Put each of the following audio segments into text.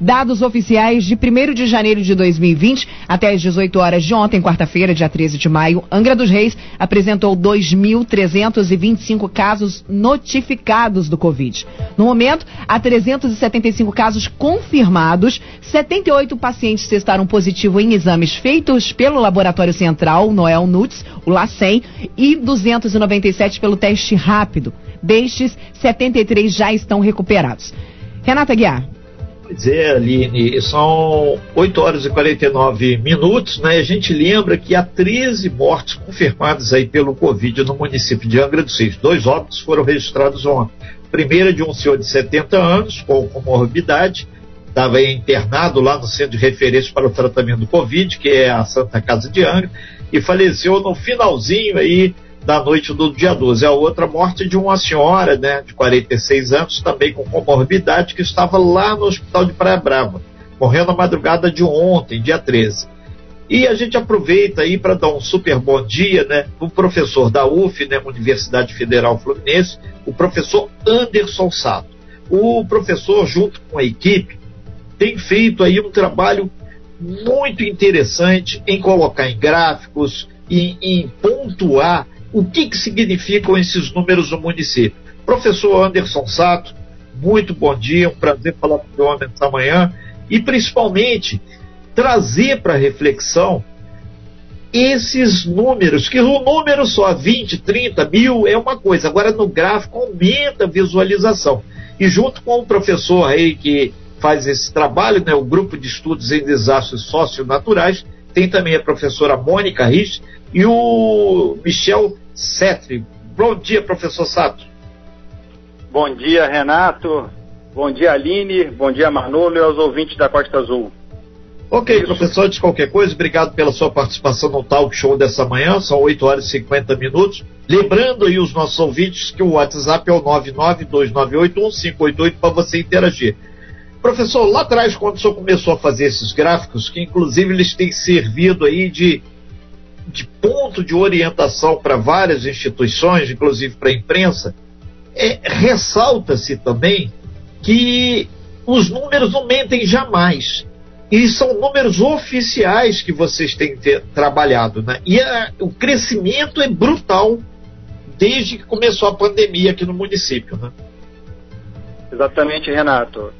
Dados oficiais de 1 de janeiro de 2020 até as 18 horas de ontem, quarta-feira, dia 13 de maio, Angra dos Reis apresentou 2.325 casos notificados do Covid. No momento, há 375 casos confirmados, 78 pacientes testaram positivo em exames feitos pelo Laboratório Central, Noel Nuts, o LACEN, e 297 pelo teste rápido. Destes, 73 já estão recuperados. Renata Guiar. É, Aline, são 8 horas e 49 minutos, né? A gente lembra que há 13 mortes confirmadas aí pelo Covid no município de Angra dos Reis. Dois óbitos foram registrados ontem. Primeira de um senhor de 70 anos com comorbidade, estava internado lá no centro de referência para o tratamento do Covid, que é a Santa Casa de Angra, e faleceu no finalzinho aí da noite do dia 12. A outra morte de uma senhora, né, de 46 anos, também com comorbidade, que estava lá no hospital de Praia Brava, morreu na madrugada de ontem, dia 13. E a gente aproveita aí para dar um super bom dia, né, o professor da UF, né, Universidade Federal Fluminense, o professor Anderson Sato. O professor, junto com a equipe, tem feito aí um trabalho muito interessante em colocar em gráficos, em, em pontuar o que, que significam esses números no município. Professor Anderson Sato, muito bom dia, um prazer falar com o senhor nessa manhã e principalmente trazer para reflexão esses números, que o número só 20, 30 mil é uma coisa, agora no gráfico aumenta a visualização. E junto com o professor aí que faz esse trabalho, né, o grupo de estudos em desastres socionaturais, tem também a professora Mônica Rich e o Michel Setri. Bom dia, professor Sato. Bom dia, Renato. Bom dia, Aline. Bom dia, Manolo e aos ouvintes da Costa Azul. Ok, Isso. professor, de qualquer coisa, obrigado pela sua participação no talk show dessa manhã, são 8 horas e 50 minutos. Lembrando aí os nossos ouvintes que o WhatsApp é o 992981588 para você interagir. Professor, lá atrás, quando o senhor começou a fazer esses gráficos, que inclusive eles têm servido aí de, de ponto de orientação para várias instituições, inclusive para a imprensa, é, ressalta-se também que os números não mentem jamais. E são números oficiais que vocês têm trabalhado. Né? E a, o crescimento é brutal desde que começou a pandemia aqui no município. Né? Exatamente, Renato.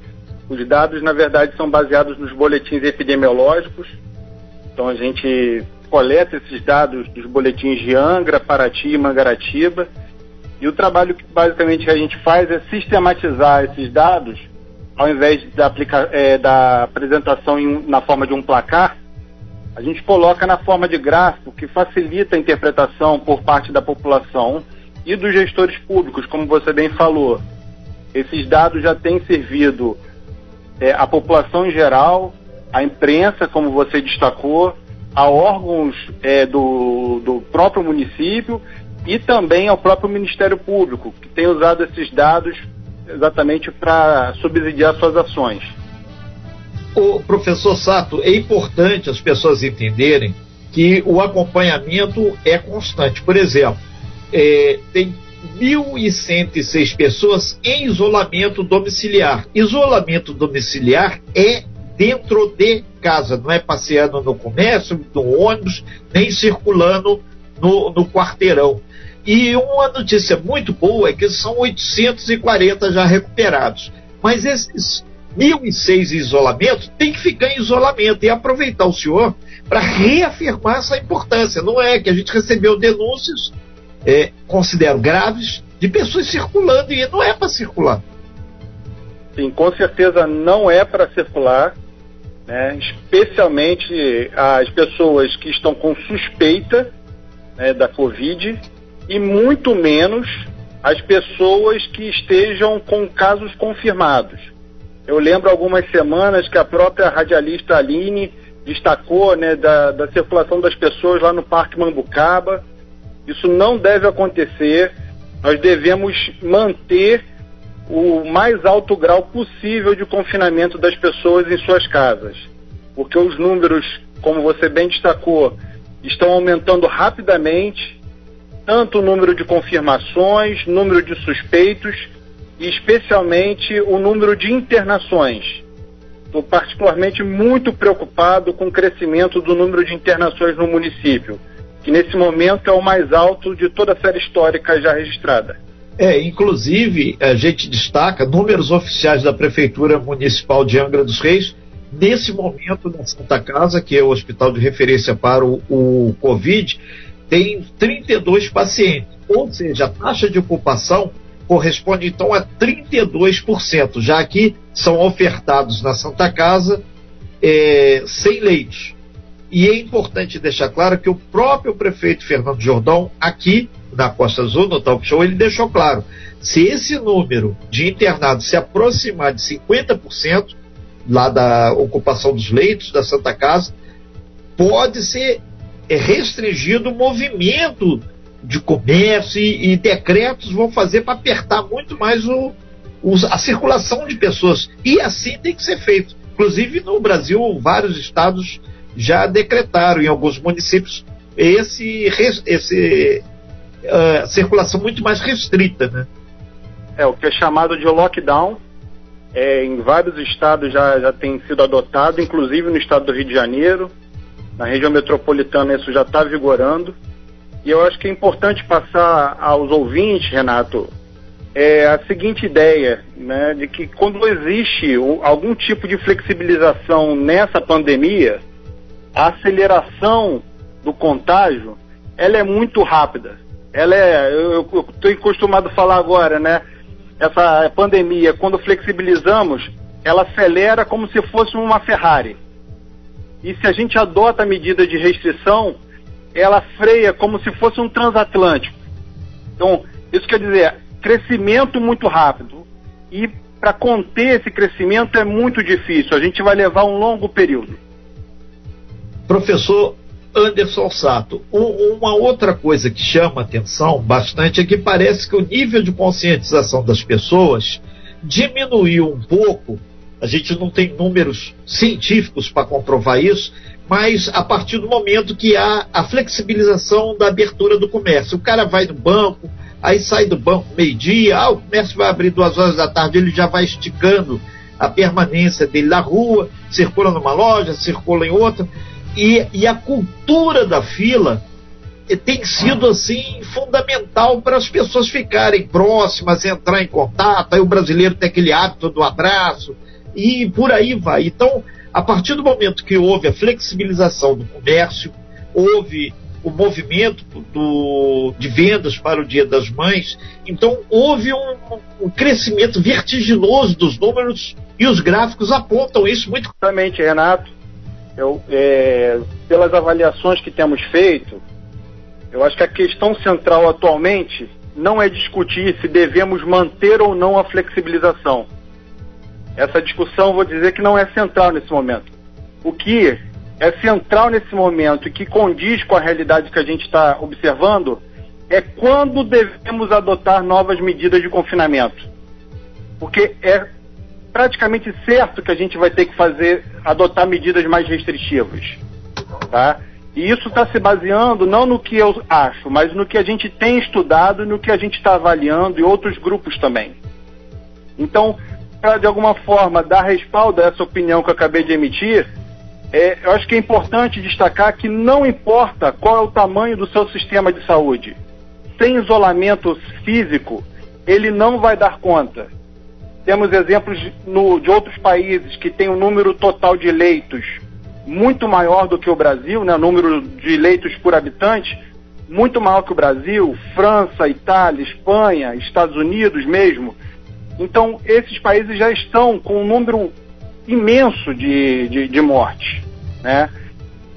Os dados, na verdade, são baseados nos boletins epidemiológicos. Então, a gente coleta esses dados dos boletins de Angra, Paraty e Mangaratiba. E o trabalho que basicamente a gente faz é sistematizar esses dados, ao invés da, aplica é, da apresentação em, na forma de um placar, a gente coloca na forma de gráfico, que facilita a interpretação por parte da população e dos gestores públicos, como você bem falou. Esses dados já têm servido é, a população em geral, a imprensa, como você destacou, a órgãos é, do, do próprio município e também ao próprio Ministério Público, que tem usado esses dados exatamente para subsidiar suas ações. O professor Sato, é importante as pessoas entenderem que o acompanhamento é constante. Por exemplo, é, tem 1.106 pessoas em isolamento domiciliar. Isolamento domiciliar é dentro de casa, não é passeando no comércio, no ônibus, nem circulando no, no quarteirão. E uma notícia muito boa é que são 840 já recuperados. Mas esses 1.006 em isolamento tem que ficar em isolamento e aproveitar o senhor para reafirmar essa importância. Não é que a gente recebeu denúncias é, considero graves de pessoas circulando e não é para circular. Sim, com certeza não é para circular, né? especialmente as pessoas que estão com suspeita né, da Covid e muito menos as pessoas que estejam com casos confirmados. Eu lembro algumas semanas que a própria radialista Aline destacou né, da, da circulação das pessoas lá no Parque Mambucaba, isso não deve acontecer. Nós devemos manter o mais alto grau possível de confinamento das pessoas em suas casas. Porque os números, como você bem destacou, estão aumentando rapidamente, tanto o número de confirmações, número de suspeitos e especialmente o número de internações. estou particularmente muito preocupado com o crescimento do número de internações no município, que nesse momento é o mais alto de toda a série histórica já registrada. É, inclusive, a gente destaca números oficiais da Prefeitura Municipal de Angra dos Reis, nesse momento na Santa Casa, que é o hospital de referência para o, o Covid, tem 32 pacientes, ou seja, a taxa de ocupação corresponde então a 32%, já que são ofertados na Santa Casa é, sem leite. E é importante deixar claro que o próprio prefeito Fernando Jordão, aqui na Costa Azul, no Talk Show, ele deixou claro: se esse número de internados se aproximar de 50%, lá da ocupação dos leitos da Santa Casa, pode ser restringido o movimento de comércio e, e decretos vão fazer para apertar muito mais o, o, a circulação de pessoas. E assim tem que ser feito. Inclusive no Brasil, vários estados já decretaram em alguns municípios esse, esse uh, circulação muito mais restrita, né? É o que é chamado de lockdown. É, em vários estados já, já tem sido adotado, inclusive no estado do Rio de Janeiro. Na região metropolitana isso já está vigorando. E eu acho que é importante passar aos ouvintes, Renato, é a seguinte ideia, né, de que quando existe algum tipo de flexibilização nessa pandemia, a aceleração do contágio, ela é muito rápida. Ela é, eu estou acostumado a falar agora, né, essa pandemia, quando flexibilizamos, ela acelera como se fosse uma Ferrari. E se a gente adota a medida de restrição, ela freia como se fosse um transatlântico. Então, isso quer dizer crescimento muito rápido. E para conter esse crescimento é muito difícil. A gente vai levar um longo período. Professor Anderson Sato, um, uma outra coisa que chama atenção bastante é que parece que o nível de conscientização das pessoas diminuiu um pouco. A gente não tem números científicos para comprovar isso, mas a partir do momento que há a flexibilização da abertura do comércio. O cara vai no banco, aí sai do banco meio-dia, ah, o comércio vai abrir duas horas da tarde, ele já vai esticando a permanência dele na rua, circula numa loja, circula em outra, e, e a cultura da fila eh, tem sido assim fundamental para as pessoas ficarem próximas, entrar em contato, aí o brasileiro tem aquele hábito do abraço, e por aí vai. Então, a partir do momento que houve a flexibilização do comércio, houve o movimento do, de vendas para o Dia das Mães, então houve um, um crescimento vertiginoso dos números e os gráficos apontam isso muito claramente, Renato. Eu, é, pelas avaliações que temos feito, eu acho que a questão central atualmente não é discutir se devemos manter ou não a flexibilização essa discussão, vou dizer que não é central nesse momento. O que é central nesse momento e que condiz com a realidade que a gente está observando é quando devemos adotar novas medidas de confinamento. Porque é praticamente certo que a gente vai ter que fazer, adotar medidas mais restritivas. Tá? E isso está se baseando não no que eu acho, mas no que a gente tem estudado no que a gente está avaliando e outros grupos também. Então, para de alguma forma dar respaldo a essa opinião que eu acabei de emitir, é, eu acho que é importante destacar que não importa qual é o tamanho do seu sistema de saúde, sem isolamento físico, ele não vai dar conta. Temos exemplos no, de outros países que têm um número total de leitos muito maior do que o Brasil, né, número de leitos por habitante, muito maior que o Brasil, França, Itália, Espanha, Estados Unidos mesmo. Então, esses países já estão com um número imenso de, de, de mortes. Né?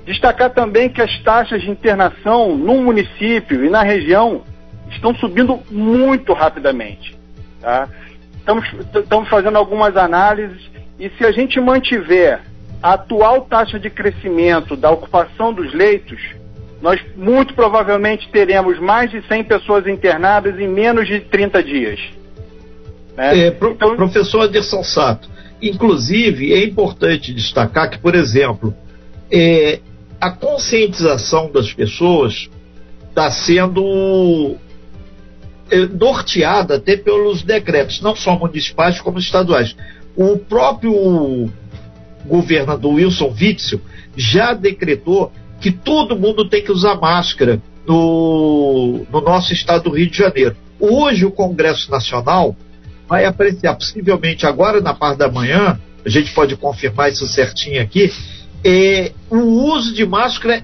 Destacar também que as taxas de internação no município e na região estão subindo muito rapidamente. Tá? Estamos, estamos fazendo algumas análises e se a gente mantiver a atual taxa de crescimento da ocupação dos leitos, nós muito provavelmente teremos mais de 100 pessoas internadas em menos de 30 dias. Né? É, pro, então, professor Anderson Sato, inclusive é importante destacar que, por exemplo, é, a conscientização das pessoas está sendo norteada até pelos decretos, não só municipais como estaduais. O próprio governador Wilson Witzel já decretou que todo mundo tem que usar máscara no, no nosso estado do Rio de Janeiro. Hoje o Congresso Nacional vai apreciar, possivelmente agora na parte da manhã, a gente pode confirmar isso certinho aqui, é, o uso de máscara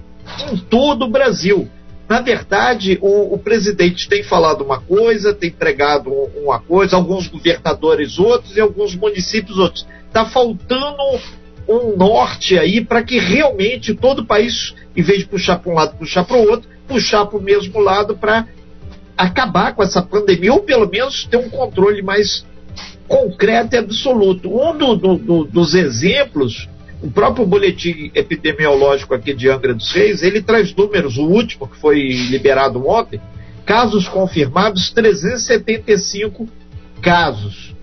em todo o Brasil. Na verdade, o, o, presidente tem falado uma coisa, tem pregado uma coisa, alguns governadores outros e alguns municípios outros. Está faltando um norte aí para que realmente todo o país, em vez de puxar para um lado, puxar para o outro, puxar para o mesmo lado para acabar com essa pandemia, ou pelo menos ter um controle mais concreto e absoluto. Um do, do, do, dos exemplos, o próprio boletim epidemiológico aqui de Angra dos Reis, ele traz números, o último que foi liberado ontem, casos confirmados, 375 casos.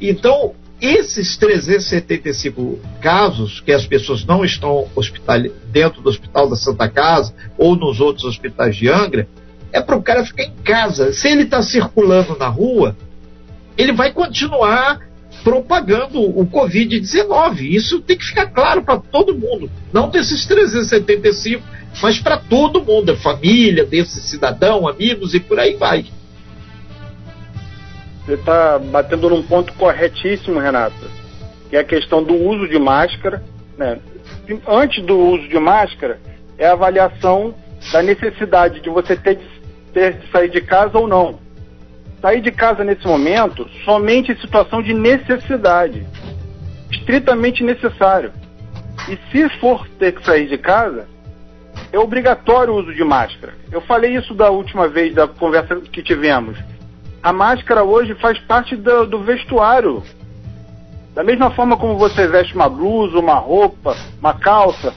Então, esses 375 casos, que as pessoas não estão hospital, dentro do Hospital da Santa Casa ou nos outros hospitais de Angra, é para o cara ficar em casa. Se ele está circulando na rua, ele vai continuar propagando o Covid-19. Isso tem que ficar claro para todo mundo. Não desses 375, mas para todo mundo, a família desse cidadão, amigos e por aí vai. Você está batendo num ponto corretíssimo, Renato, que é a questão do uso de máscara. Né? Antes do uso de máscara, é a avaliação da necessidade de você ter de, ter de sair de casa ou não. Sair de casa nesse momento somente em situação de necessidade, estritamente necessário. E se for ter que sair de casa, é obrigatório o uso de máscara. Eu falei isso da última vez da conversa que tivemos a máscara hoje faz parte do, do vestuário. Da mesma forma como você veste uma blusa, uma roupa, uma calça,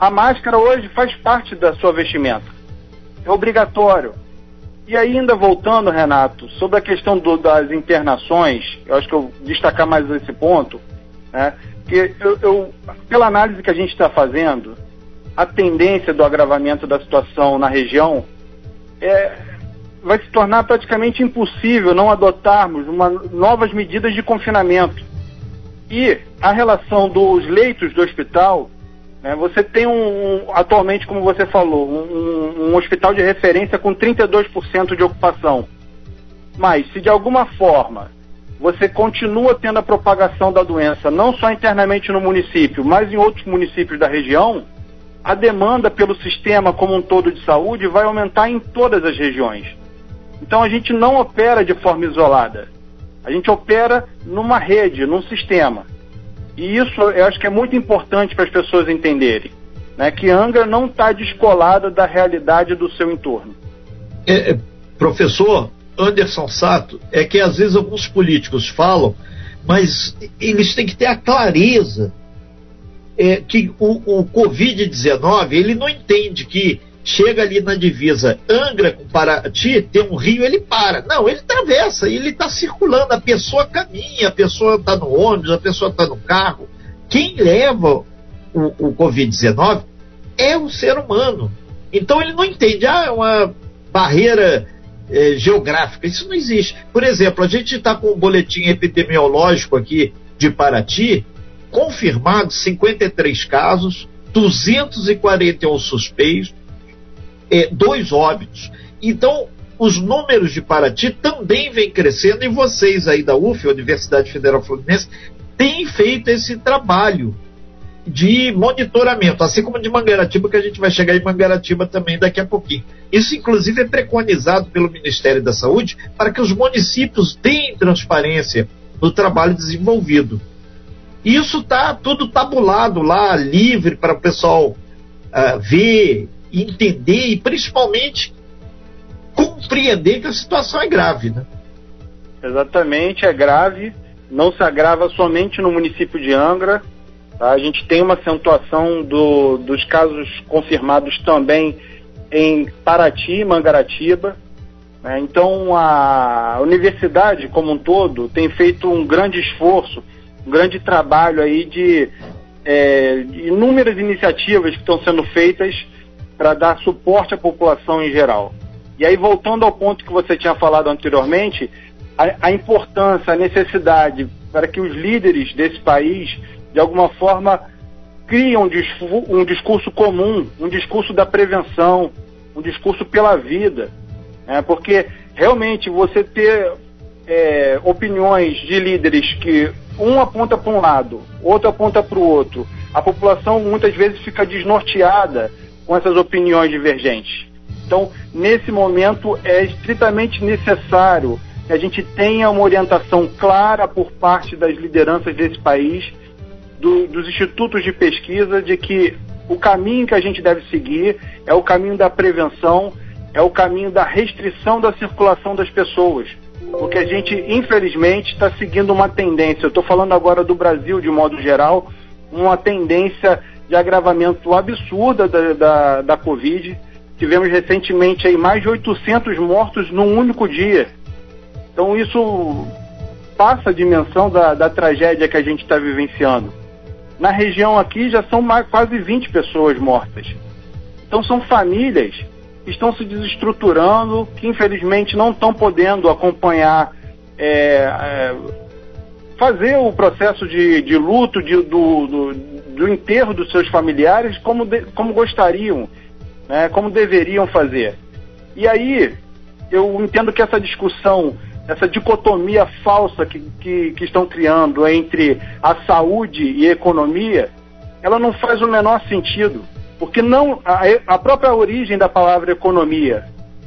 a máscara hoje faz parte da sua vestimenta. É obrigatório. E ainda voltando, Renato, sobre a questão do, das internações, eu acho que eu destacar mais esse ponto, né? que eu, eu, pela análise que a gente está fazendo, a tendência do agravamento da situação na região é, vai se tornar praticamente impossível não adotarmos uma, novas medidas de confinamento. E a relação dos leitos do hospital, né, você tem um, atualmente, como você falou, um, um hospital de referência com 32% de ocupação. Mas se de alguma forma você continua tendo a propagação da doença, não só internamente no município, mas em outros municípios da região, a demanda pelo sistema como um todo de saúde vai aumentar em todas as regiões. Então a gente não opera de forma isolada. A gente opera numa rede, num sistema. E isso eu acho que é muito importante para as pessoas entenderem. Né, que Angra não está descolada da realidade do seu entorno. É, é, professor Anderson Sato, é que às vezes alguns políticos falam, mas eles têm que ter a clareza é, que o, o Covid-19 ele não entende que chega ali na divisa Angra com Paraty, tem um rio, ele para. Não, ele atravessa, ele está circulando, a pessoa caminha, a pessoa está no ônibus, a pessoa está no carro. Quem leva o, o Covid-19 é o ser humano. Então ele não entende, ah, é uma barreira é, geográfica, isso não existe. Por exemplo, a gente está com um boletim epidemiológico aqui de Paraty, confirmados 53 casos, 241 suspeitos, é, dois óbitos. Então, os números de Paraty também vêm crescendo e vocês aí da UF, Universidade Federal Fluminense, têm feito esse trabalho de monitoramento, assim como de Mangaratiba, que a gente vai chegar em Mangaratiba também daqui a pouquinho. Isso, inclusive, é preconizado pelo Ministério da Saúde para que os municípios deem transparência no trabalho desenvolvido. Isso está tudo tabulado lá, livre para o pessoal uh, ver, entender e principalmente compreender que a situação é grave, né? Exatamente, é grave. Não se agrava somente no município de Angra. Tá? A gente tem uma acentuação do, dos casos confirmados também em Paraty, Mangaratiba. Né? Então a universidade como um todo tem feito um grande esforço, um grande trabalho aí de, é, de inúmeras iniciativas que estão sendo feitas para dar suporte à população em geral. E aí, voltando ao ponto que você tinha falado anteriormente, a, a importância, a necessidade para que os líderes desse país de alguma forma, criam um, um discurso comum, um discurso da prevenção, um discurso pela vida. Né? Porque realmente você ter é, opiniões de líderes que um aponta para um lado, outro aponta para o outro, a população muitas vezes fica desnorteada com essas opiniões divergentes. Então, nesse momento, é estritamente necessário que a gente tenha uma orientação clara por parte das lideranças desse país, do, dos institutos de pesquisa, de que o caminho que a gente deve seguir é o caminho da prevenção, é o caminho da restrição da circulação das pessoas. Porque a gente, infelizmente, está seguindo uma tendência. Eu estou falando agora do Brasil de modo geral, uma tendência de agravamento absurda da, da, da Covid. Tivemos recentemente aí mais de 800 mortos num único dia. Então isso passa a dimensão da, da tragédia que a gente está vivenciando. Na região aqui já são mais, quase 20 pessoas mortas. Então são famílias que estão se desestruturando, que infelizmente não estão podendo acompanhar, é, é, fazer o processo de, de luto, de, do, do, do, enterro dos seus familiares como, de, como gostariam, né, como deveriam fazer. E aí eu entendo que essa discussão essa dicotomia falsa que, que, que, estão criando entre a saúde e a economia, ela não faz o menor sentido. Porque não a, a própria origem da palavra economia.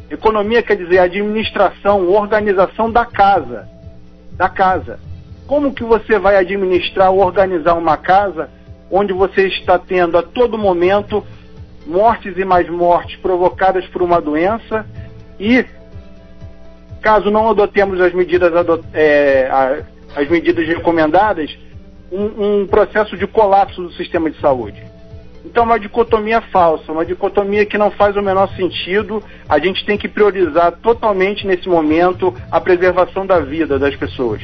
Economia quer dizer administração, organização da casa. Da casa. Como que você vai administrar ou organizar uma casa onde você está tendo a todo momento mortes e mais mortes provocadas por uma doença e caso não adotemos as medidas, é, as medidas recomendadas, um, um, processo de colapso do sistema de saúde. Então, uma dicotomia falsa, uma dicotomia que não faz o menor sentido. A gente tem que priorizar totalmente nesse momento a preservação da vida das pessoas.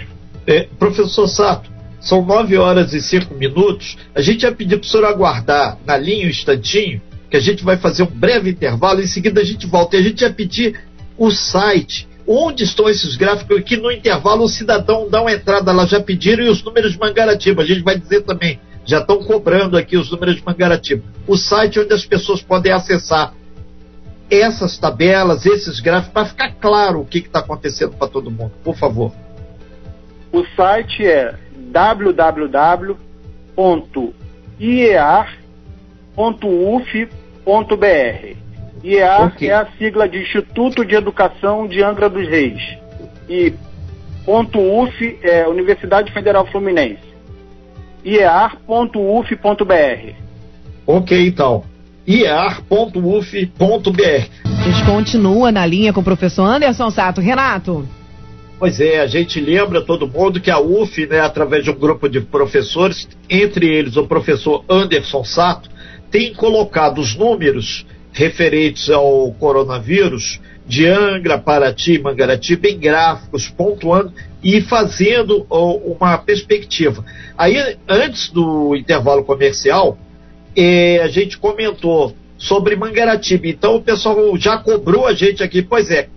É, professor Sato, são nove horas e cinco minutos. A gente ia pedir para o senhor aguardar na linha um instantinho, que a gente vai fazer um breve intervalo. Em seguida, a gente volta. E a gente ia pedir o site onde estão esses gráficos que no intervalo o cidadão dá uma entrada lá, já pediram, e os números de Mangaratiba, a gente vai dizer também, já estão cobrando aqui os números de Mangaratiba. O site onde as pessoas podem acessar essas tabelas, esses gráficos, para ficar claro o que está acontecendo para todo mundo, por favor. O site é www.iar.uf.br IEA okay. é a sigla de Instituto de Educação de Angra dos Reis. E ponto .uf é Universidade Federal Fluminense. iar.uf.br. Ok, então. iar.uf.br. A gente continua na linha com o professor Anderson Sato. Renato. Pois é, a gente lembra todo mundo que a UF, né, através de um grupo de professores, entre eles o professor Anderson Sato, tem colocado os números referentes ao coronavírus de Angra, Paraty, Mangaratiba em gráficos, pontuando e fazendo uma perspectiva. Aí, antes do intervalo comercial, eh, a gente comentou sobre Mangaratiba. Então, o pessoal já cobrou a gente aqui. Pois é,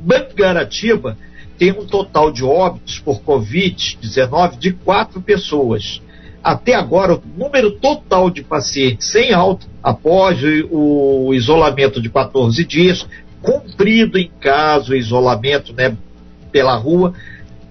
Mangaratiba tem um total de óbitos por Covid-19 de quatro pessoas até agora, o número total de pacientes sem alta após o isolamento de 14 dias, cumprido em caso isolamento né, pela rua,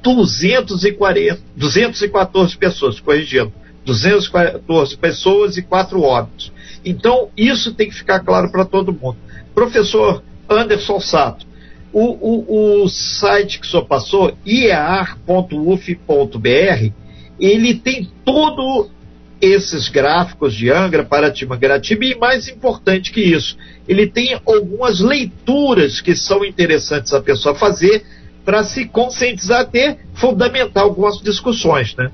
240, 214 pessoas, corrigindo, 214 pessoas e quatro óbitos. Então, isso tem que ficar claro para todo mundo. Professor Anderson Sato, o, o, o site que senhor passou, iar.uf.br, ele tem todo esses gráficos de Angra, Paraty, Mangaratiba e mais importante que isso, ele tem algumas leituras que são interessantes a pessoa fazer para se conscientizar até fundamentar algumas discussões, né?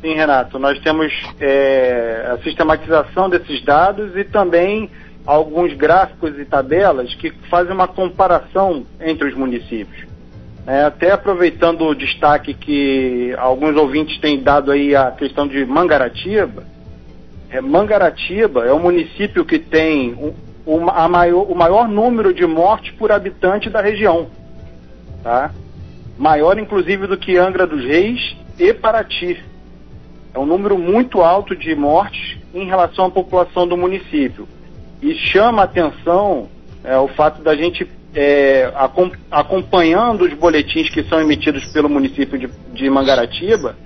Sim, Renato, nós temos é, a sistematização desses dados e também alguns gráficos e tabelas que fazem uma comparação entre os municípios. É, até aproveitando o destaque que alguns ouvintes têm dado aí a questão de Mangaratiba, é, Mangaratiba é o município que tem o, o, maior, o maior número de mortes por habitante da região. Tá? Maior, inclusive, do que Angra dos Reis e Paraty. É um número muito alto de mortes em relação à população do município. E chama atenção é, o fato da gente, é, acompanhando os boletins que são emitidos pelo município de, de Mangaratiba,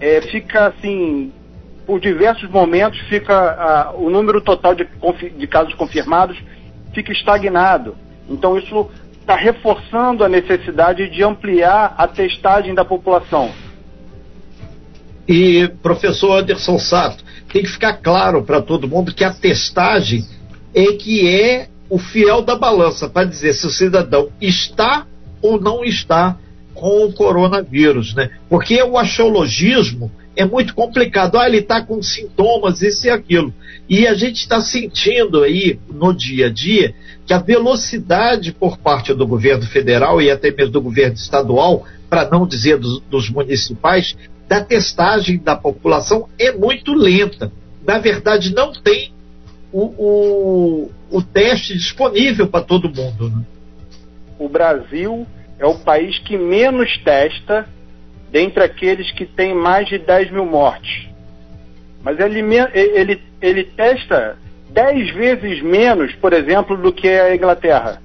é, fica assim, por diversos momentos, fica a, o número total de, de casos confirmados fica estagnado. Então isso está reforçando a necessidade de ampliar a testagem da população. E, professor Anderson Sato, tem que ficar claro para todo mundo que a testagem é que é o fiel da balança para dizer se o cidadão está ou não está com o coronavírus, né? Porque o axiologismo é muito complicado. Ah, ele está com sintomas, isso e aquilo. E a gente está sentindo aí no dia a dia que a velocidade por parte do governo federal e até mesmo do governo estadual, para não dizer dos, dos municipais, da testagem da população é muito lenta. Na verdade, não tem o, o, o teste disponível para todo mundo. Né? O Brasil é o país que menos testa dentre aqueles que têm mais de 10 mil mortes. Mas ele, ele, ele testa 10 vezes menos, por exemplo, do que a Inglaterra.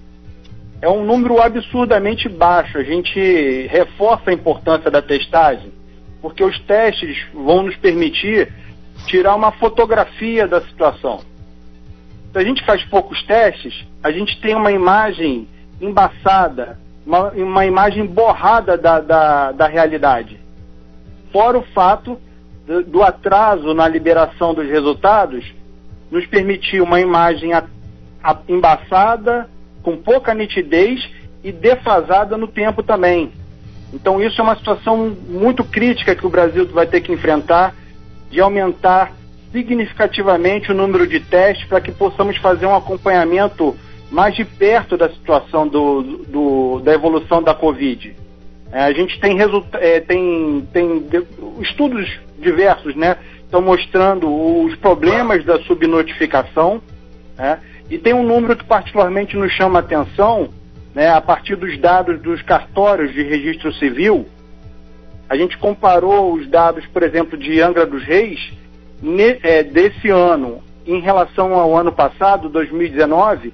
É um número absurdamente baixo. A gente reforça a importância da testagem, porque os testes vão nos permitir tirar uma fotografia da situação. Se a gente faz poucos testes, a gente tem uma imagem embaçada, uma, uma imagem borrada da, da, da realidade. Fora o fato do, do atraso na liberação dos resultados, nos permitir uma imagem a, a, embaçada, com pouca nitidez e defasada no tempo também. Então isso é uma situação muito crítica que o Brasil vai ter que enfrentar de aumentar significativamente o número de testes para que possamos fazer um acompanhamento mais de perto da situação do, do da evolução da Covid. É, a gente tem, é, tem, tem de, estudos diversos, né? Estão mostrando os problemas da subnotificação, né? E tem um número que particularmente nos chama a atenção, né? A partir dos dados dos cartórios de registro civil, a gente comparou os dados, por exemplo, de Angra dos Reis, desse ano em relação ao ano passado, 2019,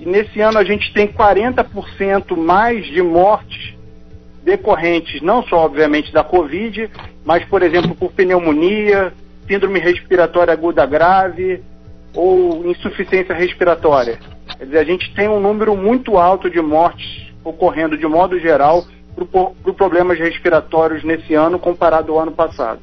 e nesse ano a gente tem 40% mais de mortes decorrentes, não só obviamente da Covid, mas por exemplo por pneumonia, síndrome respiratória aguda grave ou insuficiência respiratória. Quer dizer, a gente tem um número muito alto de mortes ocorrendo de modo geral por problemas respiratórios nesse ano comparado ao ano passado.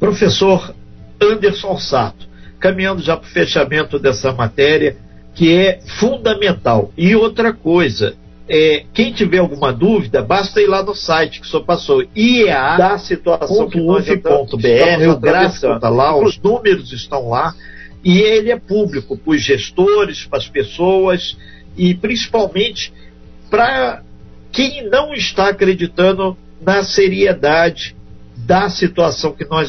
Professor Anderson Sato, caminhando já para o fechamento dessa matéria, que é fundamental. E outra coisa, é, quem tiver alguma dúvida, basta ir lá no site que o senhor passou, IEA da situação que nós o lá, os números estão lá, e ele é público para os gestores, para as pessoas e principalmente para quem não está acreditando na seriedade da situação que nós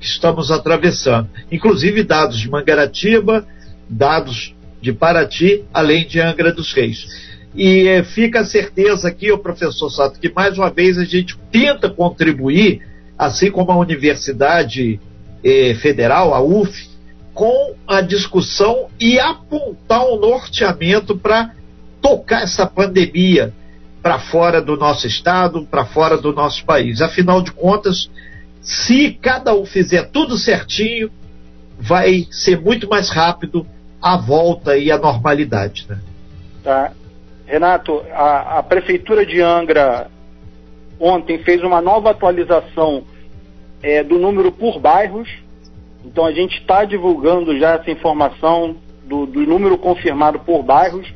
que estamos atravessando. Inclusive dados de Mangaratiba, dados de Paraty, além de Angra dos Reis. E eh, fica a certeza aqui, o professor Sato, que mais uma vez a gente tenta contribuir, assim como a Universidade eh, Federal, a UF, com a discussão e apontar um norteamento para tocar essa pandemia para fora do nosso estado, para fora do nosso país. Afinal de contas, se cada um fizer tudo certinho, vai ser muito mais rápido a volta e a normalidade. Né? Tá. Renato, a, a Prefeitura de Angra ontem fez uma nova atualização é, do número por bairros. Então a gente está divulgando já essa informação do, do, número confirmado por bairros.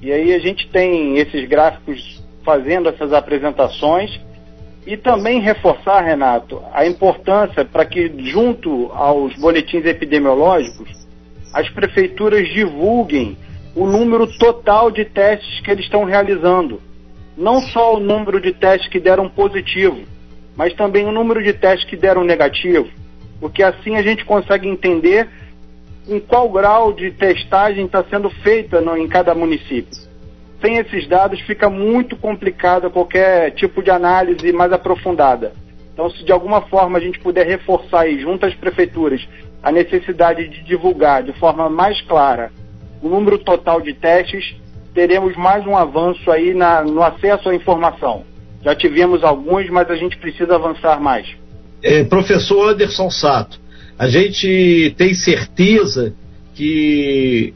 E aí a gente tem esses gráficos fazendo essas apresentações. E também reforçar, Renato, a importância para que, junto aos boletins epidemiológicos, as prefeituras divulguem o número total de testes que eles estão realizando. Não só o número de testes que deram positivo, mas também o número de testes que deram negativo. Porque assim a gente consegue entender em qual grau de testagem está sendo feita no, em cada município. Sem esses dados fica muito complicado qualquer tipo de análise mais aprofundada. Então, se de alguma forma a gente puder reforçar aí, junto às prefeituras, a necessidade de divulgar de forma mais clara o número total de testes, teremos mais um avanço aí na, no acesso à informação. Já tivemos alguns, mas a gente precisa avançar mais. É, professor Anderson Sato, a gente tem certeza que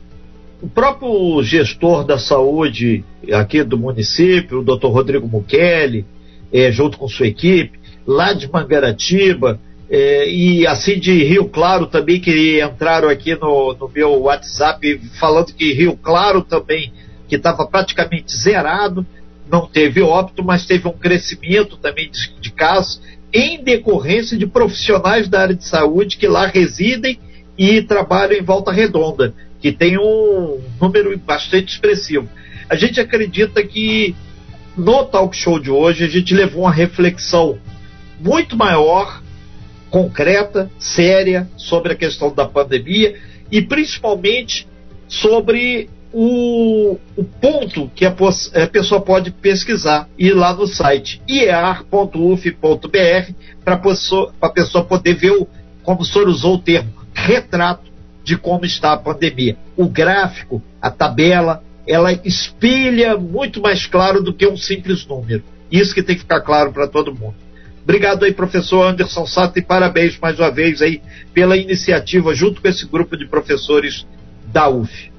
o próprio gestor da saúde aqui do município, o doutor Rodrigo Mukeli, é, junto com sua equipe, lá de Mangaratiba, é, e assim de Rio Claro também, que entraram aqui no, no meu WhatsApp falando que Rio Claro também, que estava praticamente zerado, não teve óbito, mas teve um crescimento também de, de casos em decorrência de profissionais da área de saúde que lá residem e trabalham em Volta Redonda, que tem um número bastante expressivo. A gente acredita que no talk show de hoje a gente levou uma reflexão muito maior, concreta, séria sobre a questão da pandemia e principalmente sobre o, o ponto que a, a, pessoa pode pesquisar, ir lá no site iar.uf.br para a pessoa poder ver, o, como o senhor usou o termo, retrato de como está a pandemia. O gráfico, a tabela, ela espelha muito mais claro do que um simples número. Isso que tem que ficar claro para todo mundo. Obrigado aí, professor Anderson Sato, e parabéns mais uma vez aí pela iniciativa junto com esse grupo de professores da UF.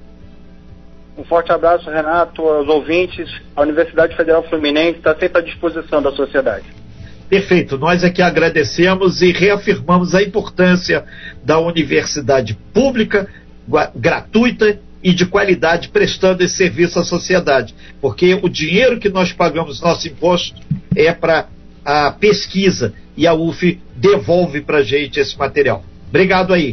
Um forte abraço, Renato, aos ouvintes. A Universidade Federal Fluminense está sempre à disposição da sociedade. Perfeito. Nós aqui agradecemos e reafirmamos a importância da universidade pública, gratuita e de qualidade prestando esse serviço à sociedade. Porque o dinheiro que nós pagamos nosso imposto é para a pesquisa e a UF devolve para a gente esse material. Obrigado aí.